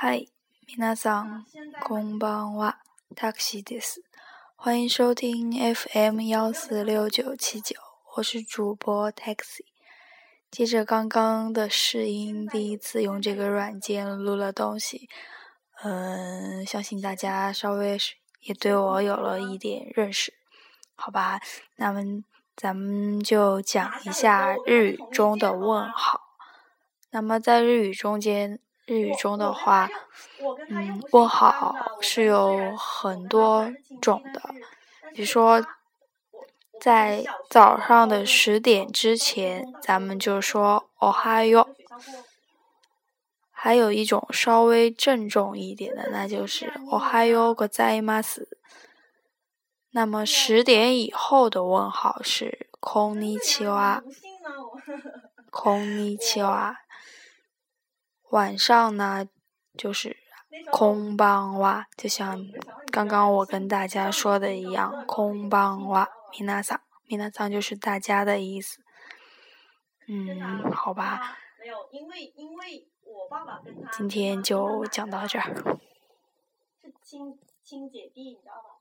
嗨，皆さんこんばんは。タクシーです。欢迎收听 FM 幺四六九七九，我是主播 Taxi。接着刚刚的试音，第一次用这个软件录了东西，嗯，相信大家稍微也对我有了一点认识，好吧？那么咱们就讲一下日语中的问好。那么在日语中间。 日语中的话，嗯，问好是有很多种的，比如说，在早上的十点之前，咱们就说“哦哈哟”，还有一种稍微郑重一点的，那就是“哦哈哟ございます”。那么十点以后的问好是“こんにちは”，“こんにちは”。 晚上呢，就是空邦哇，就像刚刚我跟大家说的一样，空邦哇，米娜桑，米娜桑就是大家的意思。嗯，好吧。没有，因为因为我爸爸今天就讲到这儿。是亲亲姐弟，你知道吗？